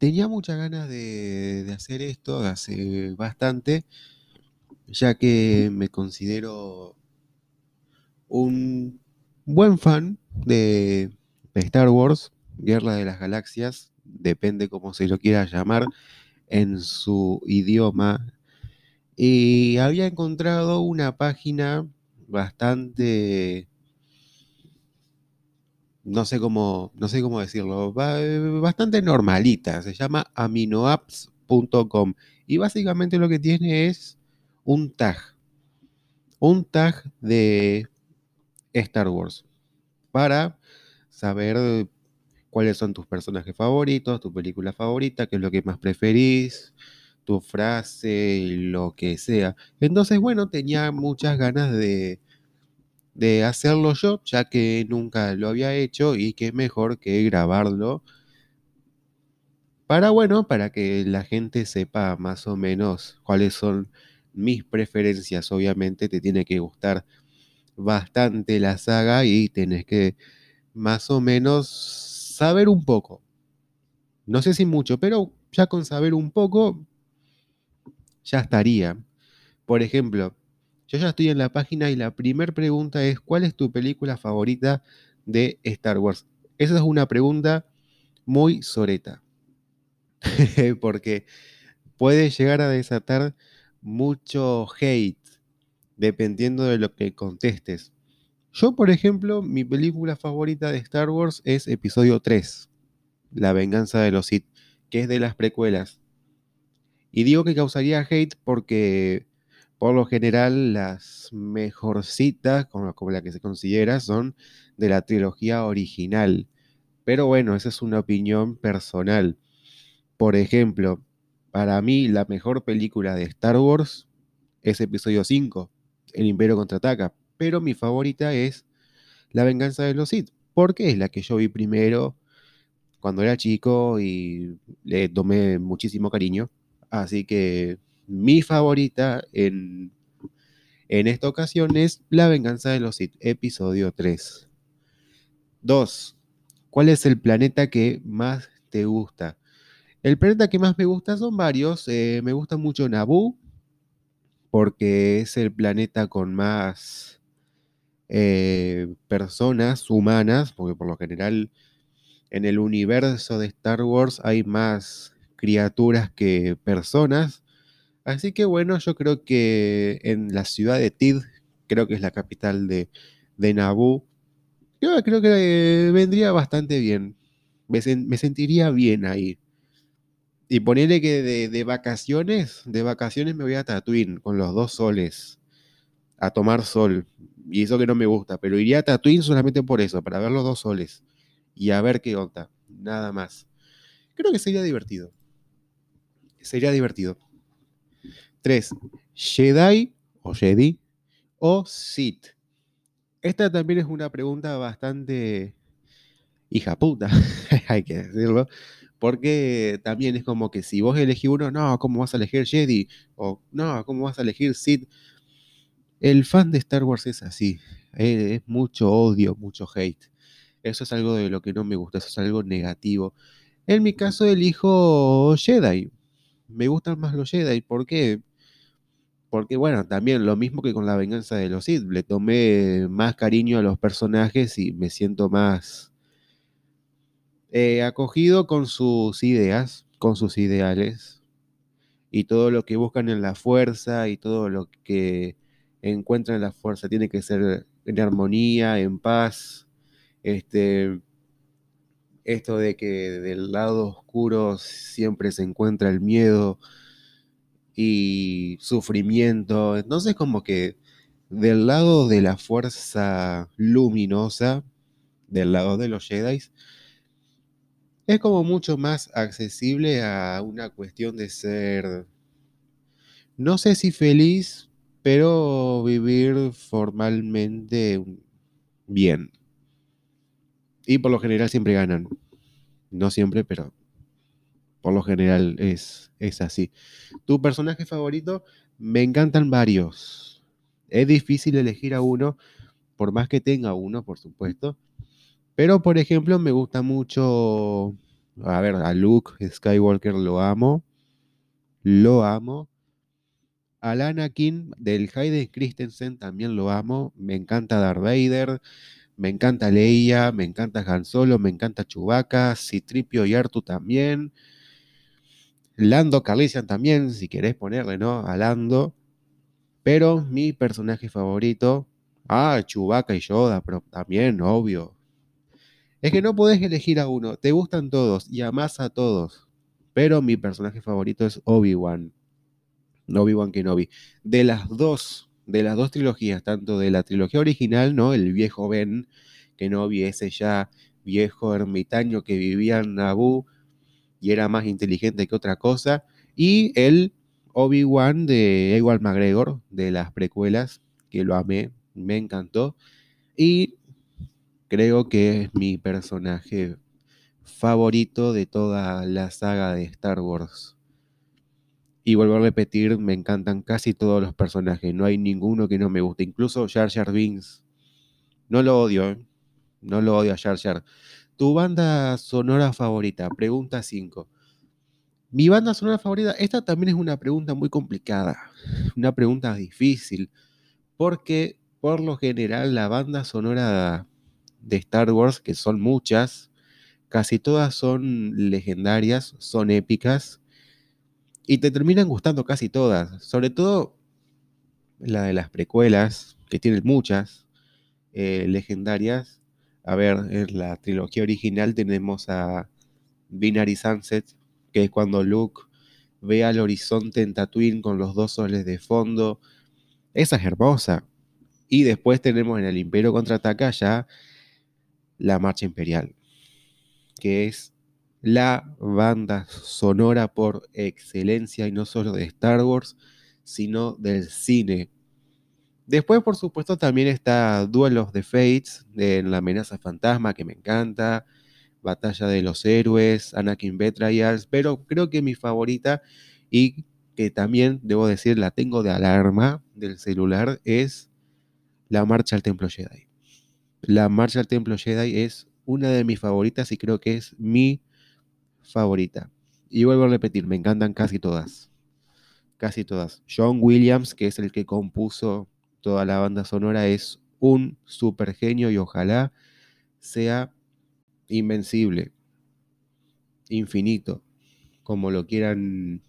tenía muchas ganas de, hacer esto hace bastante, ya que me considero un buen fan de, Star Wars, Guerra de las Galaxias, depende cómo se lo quiera llamar en su idioma. Y había encontrado una página bastante, no sé cómo, no sé cómo decirlo, ba- bastante normalita. Se llama aminoapps.com. Y básicamente lo que tiene es un tag. Un tag de Star Wars. Para saber cuáles son tus personajes favoritos, tu película favorita, qué es lo que más preferís, tu frase, lo que sea. Entonces, bueno, tenía muchas ganas de, de hacerlo yo, ya que nunca lo había hecho y qué mejor que grabarlo para, bueno, para que la gente sepa más o menos cuáles son mis preferencias. Obviamente te tiene que gustar bastante la saga y tenés que más o menos saber un poco. No sé si mucho, pero ya con saber un poco ya estaría. Por ejemplo, yo ya estoy en la página y la primera pregunta es, ¿cuál es tu película favorita de Star Wars? Esa es una pregunta muy soreta, porque puede llegar a desatar mucho hate dependiendo de lo que contestes. Yo, por ejemplo, mi película favorita de Star Wars es episodio 3, La venganza de los Sith, que es de las precuelas. Y digo que causaría hate porque por lo general las mejorcitas, como, como la que se considera, son de la trilogía original. Pero bueno, esa es una opinión personal. Por ejemplo, para mí la mejor película de Star Wars es episodio 5, El Imperio contraataca. Pero mi favorita es La venganza de los Sith, porque es la que yo vi primero cuando era chico y le tomé muchísimo cariño. Así que mi favorita en, en esta ocasión es La venganza de los Sith, episodio 3. 2. ¿Cuál es el planeta que más te gusta? El planeta que más me gusta son varios. eh, me gusta mucho Naboo, porque es el planeta con más eh, personas humanas, porque por lo general en el universo de Star Wars hay más criaturas que personas. Así que bueno, yo creo que en la ciudad de Tid, creo que es la capital de, de Naboo, yo creo que eh, vendría bastante bien. Me, me sentiría bien ahí. Y ponerle que de, de vacaciones, de vacaciones me voy a Tatooine con los dos soles a tomar sol. Y eso que no me gusta, pero iría a Tatooine solamente por eso, para ver los dos soles y a ver qué onda. Nada más. Creo que sería divertido. Sería divertido. 3. Jedi o Jedi o Sith. Esta también es una pregunta bastante hija puta, hay que decirlo, porque también es como que si vos elegís uno, no, ¿cómo vas a elegir Jedi? O no, ¿cómo vas a elegir Sith? El fan de Star Wars es así, eh, es mucho odio, mucho hate. Eso es algo de lo que no me gusta, eso es algo negativo. En mi caso elijo Jedi. Me gustan más los Jedi. ¿Por qué? Porque bueno, también lo mismo que con la venganza de los Sith. Le tomé más cariño a los personajes y me siento más eh, acogido con sus ideas, con sus ideales. Y todo lo que buscan en la fuerza y todo lo que encuentran en la fuerza tiene que ser en armonía, en paz. Este, esto de que del lado oscuro siempre se encuentra el miedo y sufrimiento. Entonces como que del lado de la fuerza luminosa, del lado de los Jedi, es como mucho más accesible a una cuestión de ser, no sé si feliz, pero vivir formalmente bien. Y por lo general siempre ganan. No siempre, pero por lo general es, es así. ¿Tu personaje favorito? Me encantan varios. Es difícil elegir a uno, por más que tenga uno, por supuesto. Pero, por ejemplo, me gusta mucho. a ver, a Luke Skywalker lo amo. Lo amo. Al Anakin del Hayden Christensen también lo amo. Me encanta Darth Vader. Me encanta Leia. Me encanta Han Solo. Me encanta Chewbacca. Citripio y Artu también. Lando Carlisian también, si querés ponerle, ¿no? A Lando. Pero mi personaje favorito. Ah, Chewbacca y Yoda, pero también, obvio. Es que no podés elegir a uno. Te gustan todos y amás a todos. Pero mi personaje favorito es Obi-Wan. Obi-Wan Kenobi. De las dos, de las dos trilogías, tanto de la trilogía original, ¿no? El viejo Ben Kenobi, ese ya viejo ermitaño que vivía en Naboo y era más inteligente que otra cosa. Y el Obi-Wan de Ewan McGregor, de las precuelas, que lo amé, me encantó. Y creo que es mi personaje favorito de toda la saga de Star Wars. Y vuelvo a repetir, me encantan casi todos los personajes, no hay ninguno que no me guste, incluso Jar Jar Binks. No lo odio, ¿eh? no lo odio a Jar. Tu banda sonora favorita, pregunta 5. Mi banda sonora favorita, esta también es una pregunta muy complicada, una pregunta difícil, porque por lo general la banda sonora de Star Wars, que son muchas, casi todas son legendarias, son épicas, y te terminan gustando casi todas, sobre todo la de las precuelas, que tienen muchas eh, legendarias, a ver, en la trilogía original tenemos a Binary Sunset, que es cuando Luke ve al horizonte en Tatooine con los dos soles de fondo. Esa es hermosa. Y después tenemos en el Imperio contraataca ya la Marcha Imperial, que es la banda sonora por excelencia y no solo de Star Wars, sino del cine Después, por supuesto, también está Duel of the Fates, de La amenaza fantasma, que me encanta, Batalla de los Héroes, Anakin Betrayals, pero creo que mi favorita y que también, debo decir, la tengo de alarma del celular, es La Marcha al Templo Jedi. La Marcha al Templo Jedi es una de mis favoritas y creo que es mi favorita. Y vuelvo a repetir, me encantan casi todas. Casi todas. John Williams, que es el que compuso toda la banda sonora es un super genio y ojalá sea invencible, infinito, como lo quieran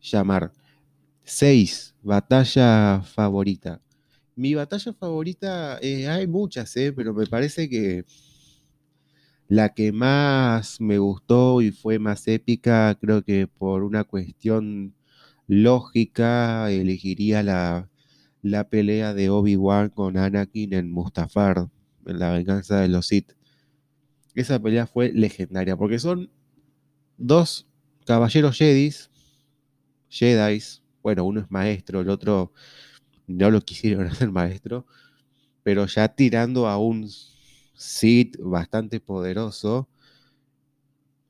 llamar. 6. Batalla favorita. Mi batalla favorita, eh, hay muchas, eh, pero me parece que la que más me gustó y fue más épica, creo que por una cuestión lógica, elegiría la, la pelea de Obi-Wan con Anakin en Mustafar, en la venganza de los Sith. Esa pelea fue legendaria, porque son dos caballeros Jedis, Jedis, bueno, uno es maestro, el otro no lo quisieron hacer maestro, pero ya tirando a un Sith bastante poderoso,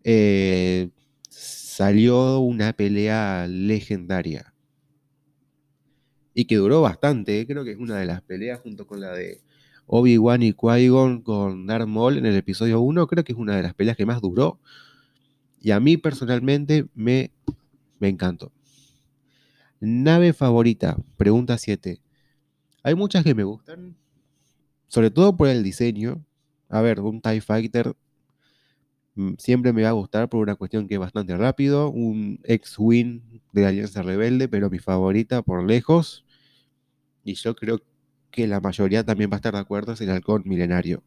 eh, salió una pelea legendaria y que duró bastante. ¿eh? Creo que es una de las peleas junto con la de Obi-Wan y Qui-Gon con Darth Maul en el episodio 1. Creo que es una de las peleas que más duró. Y a mí personalmente me, me encantó. Nave favorita, pregunta 7. Hay muchas que me gustan, sobre todo por el diseño. A ver, un TIE Fighter mm, siempre me va a gustar por una cuestión que es bastante rápido. Un X-Wing de Alianza Rebelde, pero mi favorita por lejos y yo creo que la mayoría también va a estar de acuerdo, es el halcón milenario.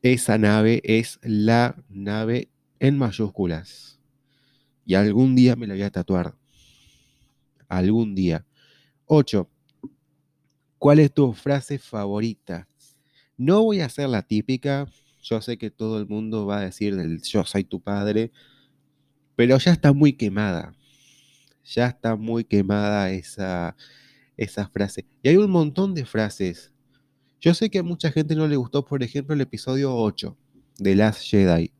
Esa nave es la nave en mayúsculas. Y algún día me la voy a tatuar. Algún día. 8. ¿Cuál es tu frase favorita? No voy a hacer la típica. Yo sé que todo el mundo va a decir del yo soy tu padre. Pero ya está muy quemada. Ya está muy quemada esa, esa frase. Y hay un montón de frases. Yo sé que a mucha gente no le gustó, por ejemplo, el episodio 8 de Last Jedi.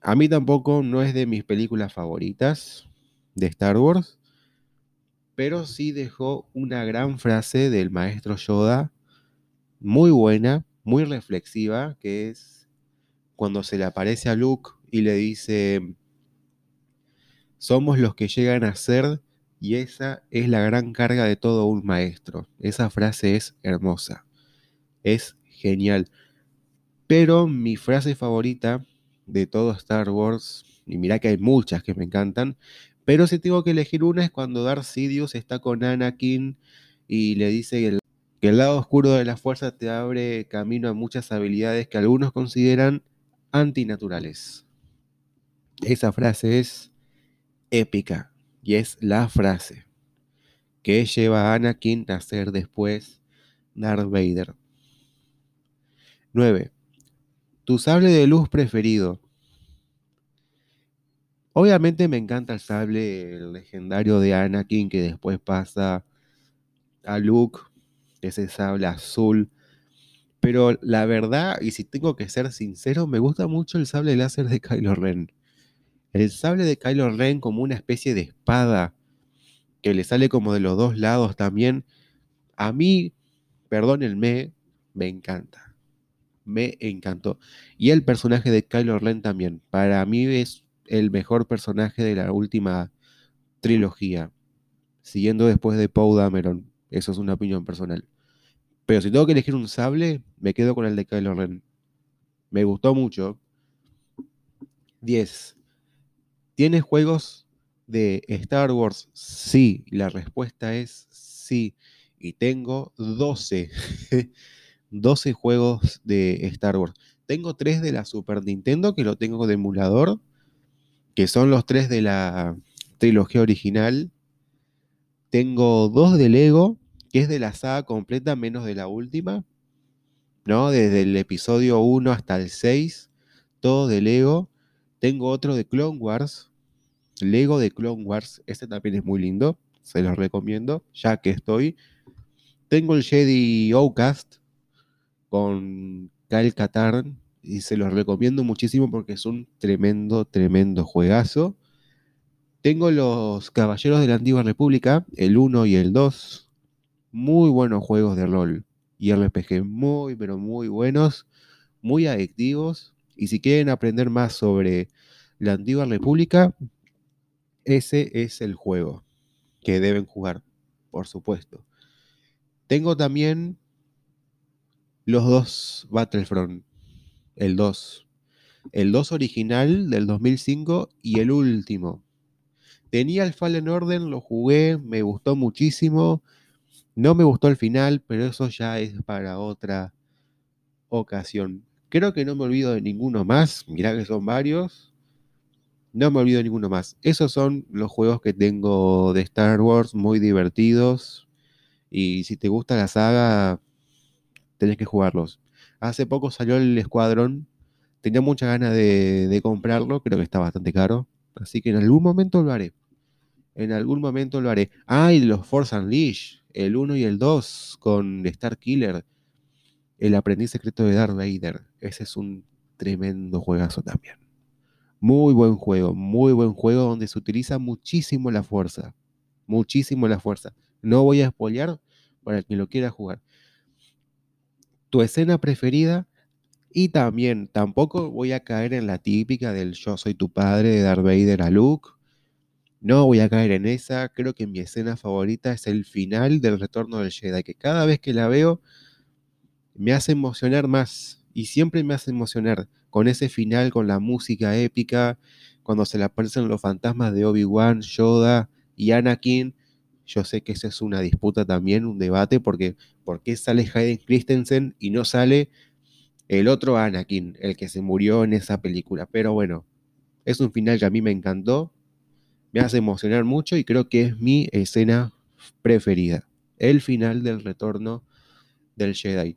A mí tampoco no es de mis películas favoritas de Star Wars, pero sí dejó una gran frase del maestro Yoda, muy buena, muy reflexiva, que es, cuando se le aparece a Luke y le dice, somos los que llegan a ser y esa es la gran carga de todo un maestro. Esa frase es hermosa, es genial. Pero mi frase favorita de todo Star Wars, y mira que hay muchas que me encantan, pero si tengo que elegir una es cuando Darth Sidious está con Anakin y le dice que el, que el lado oscuro de la fuerza te abre camino a muchas habilidades que algunos consideran antinaturales. Esa frase es épica y es la frase que lleva a Anakin a ser después Darth Vader. 9. Tu sable de luz preferido. Obviamente me encanta el sable legendario de Anakin que después pasa a Luke, ese sable azul. Pero la verdad, y si tengo que ser sincero, me gusta mucho el sable láser de Kylo Ren. El sable de Kylo Ren como una especie de espada que le sale como de los dos lados también. A mí, perdónenme, me encanta. Me encantó. Y el personaje de Kylo Ren también. Para mí es el mejor personaje de la última trilogía, siguiendo después de Poe Dameron. Eso es una opinión personal. Pero si tengo que elegir un sable, me quedo con el de Kylo Ren. Me gustó mucho. 10. ¿Tienes juegos de Star Wars? Sí. La respuesta es sí. Y tengo 12. 12 juegos de Star Wars. Tengo 3 de la Super Nintendo que lo tengo de emulador que son los tres de la trilogía original. Tengo dos de Lego, que es de la saga completa menos de la última, ¿no? Desde el episodio 1 hasta el 6, todo de Lego. Tengo otro de Clone Wars, Lego de Clone Wars, este también es muy lindo, se los recomiendo, ya que estoy. Tengo el Jedi Outcast con Kyle Katarn, y se los recomiendo muchísimo porque es un tremendo, tremendo juegazo. Tengo los Caballeros de la Antigua República, el 1 y el 2. Muy buenos juegos de rol y RPG, muy, pero muy buenos, muy adictivos. Y si quieren aprender más sobre la Antigua República, ese es el juego que deben jugar, por supuesto. Tengo también los dos Battlefront el 2. El 2 original del 2005 y el último. Tenía el Fallen Order, lo jugué, me gustó muchísimo. No me gustó el final, pero eso ya es para otra ocasión. Creo que no me olvido de ninguno más. Mirá que son varios. No me olvido ninguno más. Esos son los juegos que tengo de Star Wars, muy divertidos. Y si te gusta la saga, tenés que jugarlos. Hace poco salió el Escuadrón. Tenía mucha ganas de, comprarlo. Creo que está bastante caro. Así que en algún momento lo haré. En algún momento lo haré. Ah, y los Force Unleashed. El 1 y el 2 con Star Killer. El aprendiz secreto de Darth Vader. Ese es un tremendo juegazo también. Muy buen juego, muy buen juego donde se utiliza muchísimo la fuerza. Muchísimo la fuerza. No voy a spoilear para quien lo quiera jugar tu escena preferida y también tampoco voy a caer en la típica del yo soy tu padre de Darth Vader a Luke. No voy a caer en esa. Creo que mi escena favorita es el final del retorno del Jedi, que cada vez que la veo me hace emocionar más y siempre me hace emocionar con ese final, con la música épica, cuando se le aparecen los fantasmas de Obi-Wan, Yoda y Anakin yo sé que esa es una disputa también, un debate, porque ¿por qué sale Hayden Christensen y no sale el otro Anakin, el que se murió en esa película? Pero bueno, es un final que a mí me encantó, me hace emocionar mucho y creo que es mi escena preferida. El final del retorno del Jedi.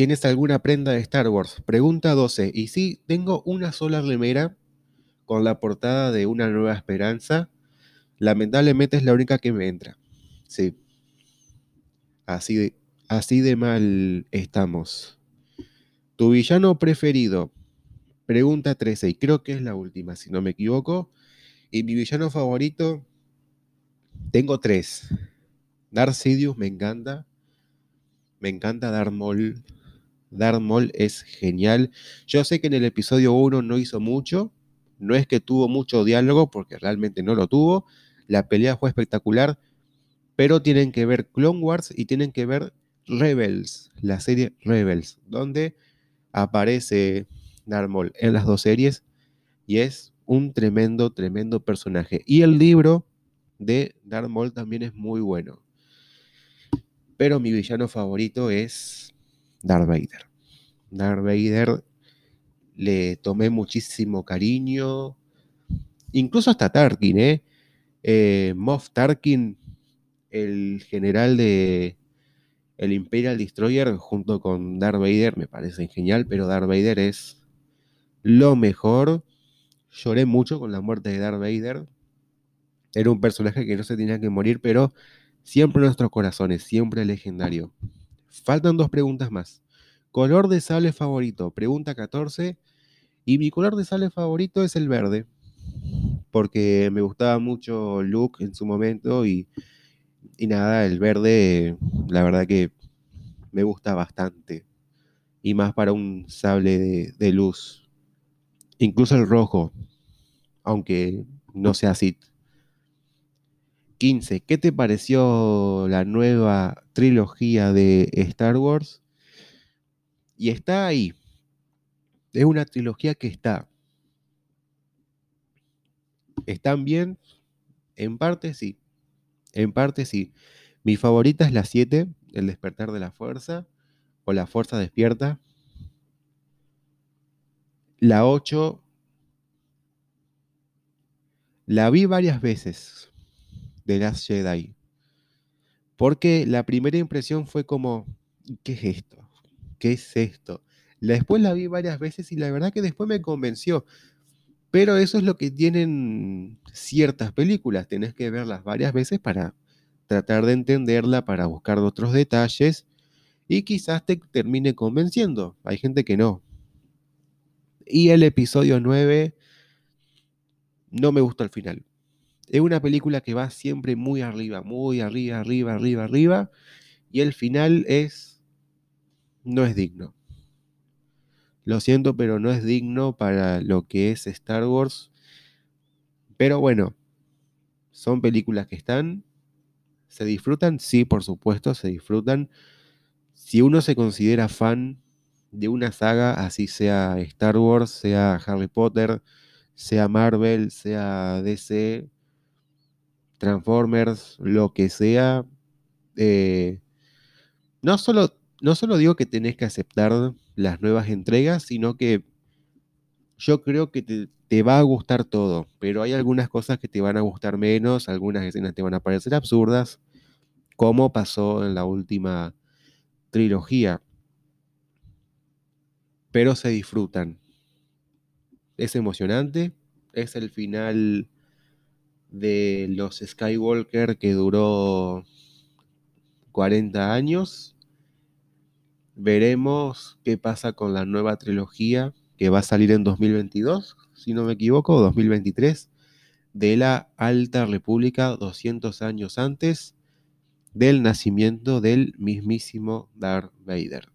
¿Tienes alguna prenda de Star Wars? Pregunta 12. Y sí, tengo una sola remera con la portada de Una Nueva Esperanza Lamentablemente es la única que me entra. Sí. Así de, así de mal estamos. Tu villano preferido. Pregunta 13, y creo que es la última, si no me equivoco. Y mi villano favorito, tengo tres. Darth Sidious me encanta. Me encanta Darth Maul. Darth Maul es genial. Yo sé que en el episodio 1 no hizo mucho, no es que tuvo mucho diálogo, porque realmente no lo tuvo. La pelea fue espectacular, pero tienen que ver Clone Wars y tienen que ver Rebels, la serie Rebels, donde aparece Darth Maul en las dos series y es un tremendo, tremendo personaje. Y el libro de Darth Maul también es muy bueno. Pero mi villano favorito es Darth Vader. Darth Vader le tomé muchísimo cariño, incluso hasta Tarkin, ¿eh? eh Moff Tarkin, el general de el Imperial Destroyer, junto con Darth Vader, me parece genial, pero Darth Vader es lo mejor. Lloré mucho con la muerte de Darth Vader. Era un personaje que no se tenía que morir, pero siempre en nuestros corazones, siempre legendario. Faltan dos preguntas más. Color de sable favorito, pregunta 14. Y mi color de sale favorito es el verde, porque me gustaba mucho Luke en su momento y, nada, el verde, la verdad que me gusta bastante. Y más para un sable de, de luz. Incluso el rojo, aunque no sea así. 15. ¿Qué te pareció la nueva trilogía de Star Wars? Y está ahí, es una trilogía que está. ¿Están bien? En parte sí. En parte sí. Mi favorita es la 7, El despertar de la fuerza, o La fuerza despierta. La 8 la vi varias veces de Last Jedi. Porque la primera impresión fue como, ¿qué es esto? ¿Qué es esto? Después la vi varias veces y la verdad que después me convenció. Pero eso es lo que tienen ciertas películas. Tenés que verlas varias veces para tratar de entenderla, para buscar otros detalles y quizás te termine convenciendo. Hay gente que no. Y el episodio 9 no me gusta el final. Es una película que va siempre muy arriba, muy arriba, arriba, arriba, arriba. Y el final es... no es digno. Lo siento, pero no es digno para lo que es Star Wars. Pero bueno, son películas que están, se disfrutan, sí, por supuesto, se disfrutan. Si uno se considera fan de una saga, así sea Star Wars, sea Harry Potter, sea Marvel, sea DC, Transformers, lo que sea, eh, no solo no solo digo que tenés que aceptar las nuevas entregas, sino que yo creo que te, va a gustar todo, pero hay algunas cosas que te van a gustar menos, algunas escenas te van a parecer absurdas, como pasó en la última trilogía, pero se disfrutan. Es emocionante, es el final de los Skywalker que duró 40 años Veremos qué pasa con la nueva trilogía que va a salir en 2022, si no me equivoco, 2023, de la Alta República 200 años antes del nacimiento del mismísimo Darth Vader.